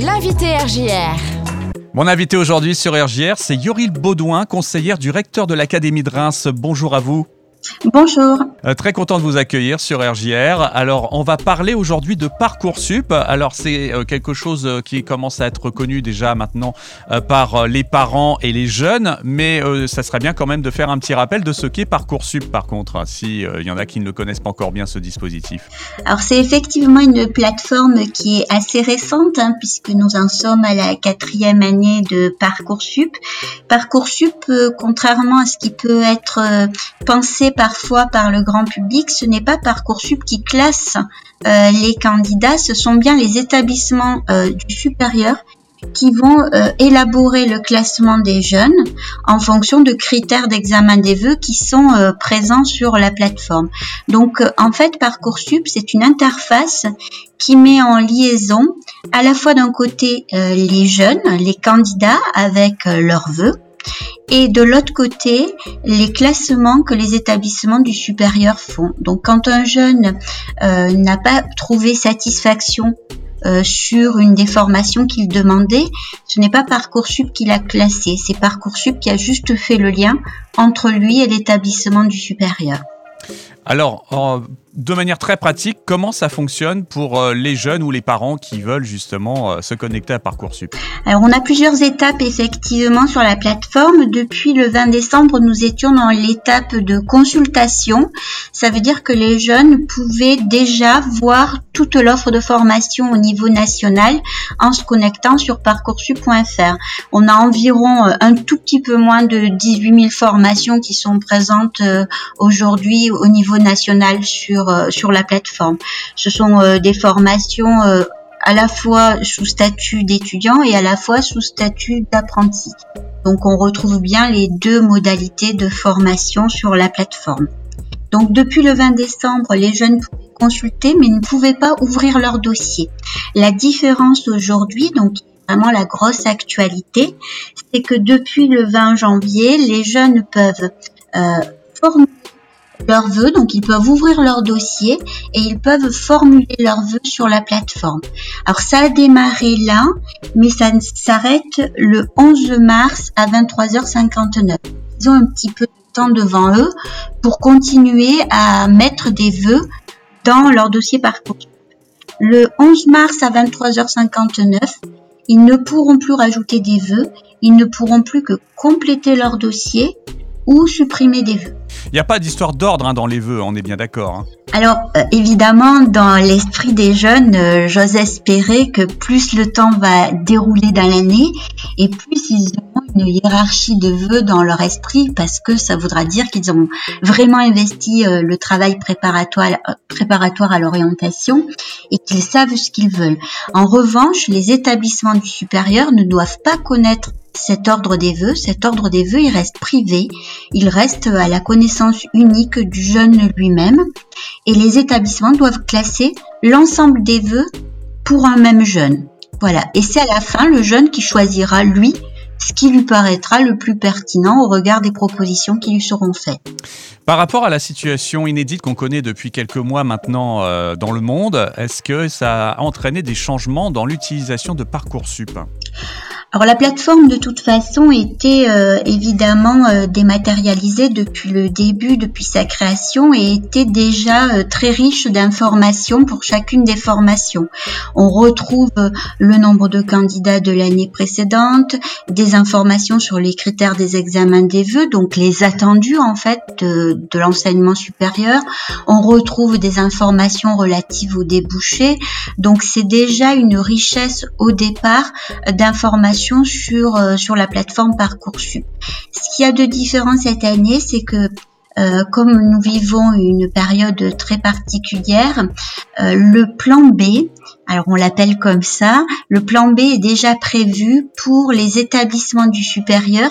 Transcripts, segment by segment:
L'invité RJR. Mon invité aujourd'hui sur RJR, c'est Yoril Baudouin, conseillère du recteur de l'Académie de Reims. Bonjour à vous. Bonjour. Euh, très content de vous accueillir sur RJR. Alors, on va parler aujourd'hui de Parcoursup. Alors, c'est euh, quelque chose euh, qui commence à être connu déjà maintenant par les parents et les jeunes, mais ça serait bien quand même de faire un petit rappel de ce qu'est Parcoursup, par contre, hein, s'il y en a qui ne connaissent pas encore bien ce dispositif. Alors, c'est effectivement une plateforme qui est assez récente, hein, puisque nous en sommes à la quatrième année de Parcoursup. Parcoursup, contrairement à ce qui peut être pensé parfois par le grand public, ce n'est pas Parcoursup qui classe euh, les candidats, ce sont bien les établissements euh, du supérieur qui vont euh, élaborer le classement des jeunes en fonction de critères d'examen des vœux qui sont présents sur la plateforme. Donc en fait Parcoursup c'est une interface qui met en liaison à la fois d'un côté les jeunes, les candidats avec leurs vœux et de l'autre côté, les classements que les établissements du supérieur font. Donc quand un jeune euh, n'a pas trouvé satisfaction euh, sur une des formations qu'il demandait, ce n'est pas Parcoursup qui l'a classé, c'est Parcoursup qui a juste fait le lien entre lui et l'établissement du supérieur. Alors, de manière très pratique, comment ça fonctionne pour euh, les jeunes ou les parents qui veulent justement euh, se connecter à Parcoursup Alors, on a plusieurs étapes effectivement sur la plateforme. Depuis le 20 décembre, nous étions dans l'étape de consultation. Ça veut dire que les jeunes pouvaient déjà voir toute l'offre de formation au niveau national en se connectant sur parcoursup.fr. On a environ euh, un tout petit peu moins de 18 000 formations qui sont présentes aujourd'hui au niveau national sur sur la plateforme. Ce sont euh, des formations euh, à la fois sous statut d'étudiant et à la fois sous statut d'apprenti. Donc on retrouve bien les deux modalités de formation sur la plateforme. Donc depuis le 20 décembre, les jeunes pouvaient consulter mais ne pouvaient pas ouvrir leur dossier. La différence aujourd'hui, donc vraiment la grosse actualité, c'est que depuis le 20 janvier, les jeunes peuvent euh, former leurs vœux, donc ils peuvent ouvrir leur dossier et ils peuvent formuler leurs vœux sur la plateforme. Alors ça a démarré là, mais ça s'arrête le 11 mars à 23h59. Ils ont un petit peu de temps devant eux pour continuer à mettre des vœux dans leur dossier parcours. Le 11 mars à 23h59, ils ne pourront plus rajouter des vœux, ils ne pourront plus que compléter leur dossier ou supprimer des vœux. Il n'y a pas d'histoire d'ordre hein, dans les vœux, on est bien d'accord. Hein. Alors, euh, évidemment, dans l'esprit des jeunes, euh, j'ose espérer que plus le temps va dérouler dans l'année et plus ils une hiérarchie de vœux dans leur esprit parce que ça voudra dire qu'ils ont vraiment investi euh, le travail préparatoire, préparatoire à l'orientation et qu'ils savent ce qu'ils veulent. En revanche, les établissements du supérieur ne doivent pas connaître cet ordre des vœux, cet ordre des vœux, il reste privé, il reste à la connaissance unique du jeune lui-même et les établissements doivent classer l'ensemble des vœux pour un même jeune. Voilà. Et c'est à la fin le jeune qui choisira, lui, ce qui lui paraîtra le plus pertinent au regard des propositions qui lui seront faites. Par rapport à la situation inédite qu'on connaît depuis quelques mois maintenant euh, dans le monde, est-ce que ça a entraîné des changements dans l'utilisation de Parcoursup? Alors la plateforme de toute façon était euh, évidemment euh, dématérialisée depuis le début, depuis sa création et était déjà euh, très riche d'informations pour chacune des formations. On retrouve le nombre de candidats de l'année précédente, des informations sur les critères des examens des vœux, donc les attendus en fait de, de l'enseignement supérieur. On retrouve des informations relatives aux débouchés, donc c'est déjà une richesse au départ d'informations sur, euh, sur la plateforme Parcoursup. Ce qu'il y a de différent cette année, c'est que euh, comme nous vivons une période très particulière, euh, le plan B, alors on l'appelle comme ça, le plan B est déjà prévu pour les établissements du supérieur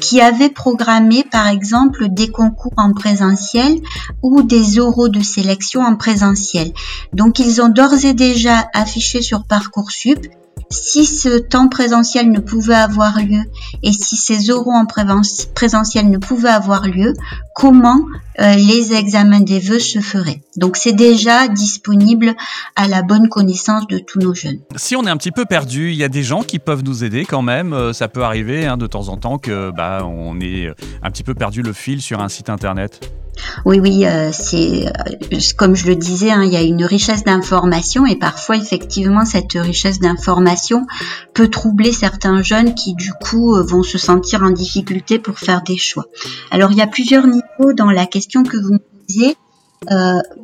qui avaient programmé par exemple des concours en présentiel ou des oraux de sélection en présentiel. Donc ils ont d'ores et déjà affiché sur Parcoursup si ce temps présentiel ne pouvait avoir lieu et si ces oraux en présentiel ne pouvaient avoir lieu, comment euh, les examens des vœux se feraient? Donc c'est déjà disponible à la bonne connaissance de tous nos jeunes. Si on est un petit peu perdu, il y a des gens qui peuvent nous aider quand même. Euh, ça peut arriver hein, de temps en temps que bah, on ait un petit peu perdu le fil sur un site internet. Oui, oui, euh, c'est euh, comme je le disais, hein, il y a une richesse d'informations et parfois effectivement cette richesse d'informations peut troubler certains jeunes qui du coup euh, vont se sentir en difficulté pour faire des choix. Alors il y a plusieurs niveaux dans la question que vous me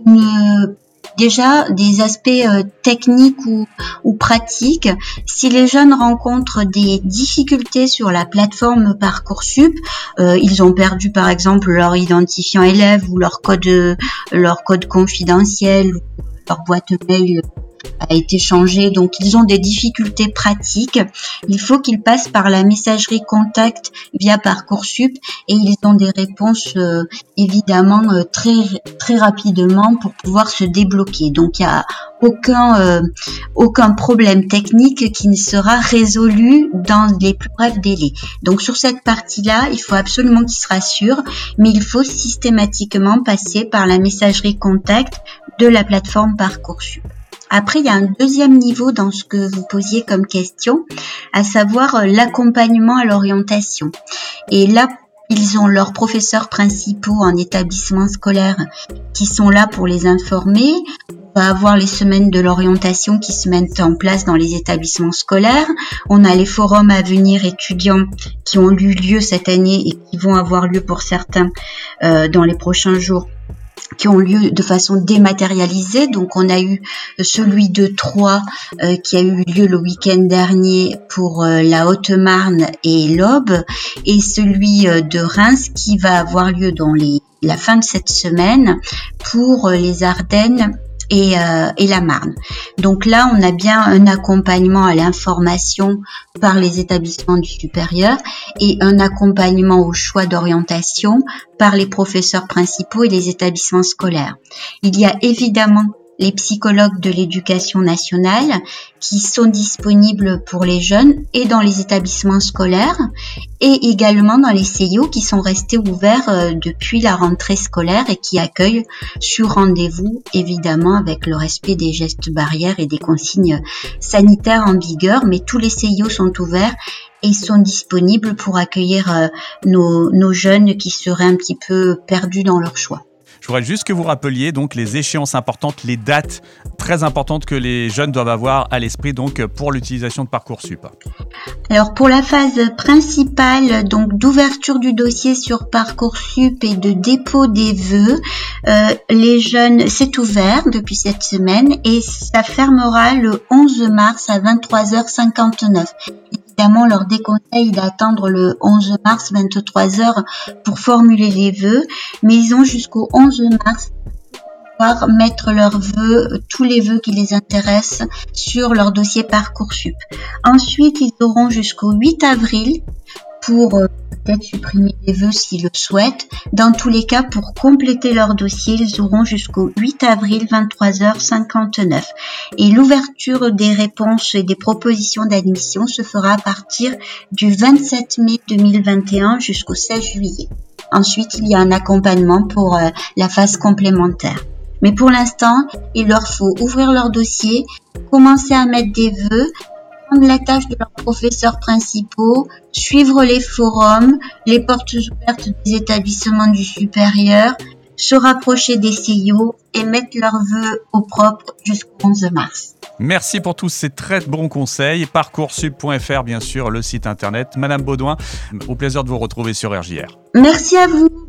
une déjà des aspects euh, techniques ou, pratiques. Si les jeunes rencontrent des difficultés sur la plateforme Parcoursup, euh, ils ont perdu par exemple leur identifiant élève ou leur code, leur code confidentiel, leur boîte mail a été changé, donc ils ont des difficultés pratiques. Il faut qu'ils passent par la messagerie contact via Parcoursup et ils ont des réponses euh, évidemment euh, très très rapidement pour pouvoir se débloquer. Donc il y a aucun euh, aucun problème technique qui ne sera résolu dans les plus brefs délais. Donc sur cette partie-là, il faut absolument qu'ils se rassurent, mais il faut systématiquement passer par la messagerie contact de la plateforme Parcoursup. Après, il y a un deuxième niveau dans ce que vous posiez comme question, à savoir euh, l'accompagnement à l'orientation. Et là, ils ont leurs professeurs principaux en établissement scolaire qui sont là pour les informer. On va avoir les semaines de l'orientation qui se mettent en place dans les établissements scolaires. On a les forums à venir étudiants qui ont eu lieu cette année et qui vont avoir lieu pour certains euh, dans les prochains jours qui ont lieu de façon dématérialisée. Donc on a eu celui de Troyes euh, qui a eu lieu le week-end dernier pour euh, la Haute-Marne et l'Aube et celui euh, de Reims qui va avoir lieu dans la fin de cette semaine pour les Ardennes euh, et, la Marne. Donc là, on a bien un accompagnement à l'information par les établissements du supérieur et un accompagnement au choix d'orientation par les professeurs principaux et les établissements scolaires. Il y a évidemment les psychologues de l'éducation nationale qui sont disponibles pour les jeunes et dans les établissements scolaires et également dans les CIO qui sont restés ouverts euh, depuis la rentrée scolaire et qui accueillent sur rendez-vous évidemment avec le respect des gestes barrières et des consignes sanitaires en vigueur mais tous les CIO sont ouverts et sont disponibles pour accueillir euh, nos, nos jeunes qui seraient un petit peu perdus dans leur choix. Je voudrais juste que vous rappeliez donc les échéances importantes, les dates très importantes que les jeunes doivent avoir à l'esprit donc pour l'utilisation de Parcoursup. Alors pour la phase principale donc d'ouverture du dossier sur Parcoursup et de dépôt des vœux, euh, les jeunes c'est ouvert depuis cette semaine et ça fermera le 11 mars à 23h59 évidemment leur déconseille d'attendre le 11 mars 23 heures pour formuler les vœux, mais ils ont jusqu'au 11 mars pour mettre leurs vœux, tous les vœux qui les intéressent sur leur dossier Parcoursup. Ensuite, ils auront jusqu'au 8 avril pour euh, peut-être supprimer des vœux s'ils le souhaitent. Dans tous les cas, pour compléter leur dossier, ils auront jusqu'au 8 avril 23h59. Et l'ouverture des réponses et des propositions d'admission se fera à partir du 27 mai 2021 jusqu'au 16 juillet. Ensuite, il y a un accompagnement pour euh, la phase complémentaire. Mais pour l'instant, il leur faut ouvrir leur dossier, commencer à mettre des vœux la tâche de leurs professeurs principaux, suivre les forums, les portes ouvertes des établissements du supérieur, se rapprocher des CIO et mettre leurs vœux au propre jusqu'au 11 mars. Merci pour tous ces très bons conseils. Parcoursup.fr, bien sûr, le site internet. Madame Baudouin, au plaisir de vous retrouver sur RJR. Merci à vous.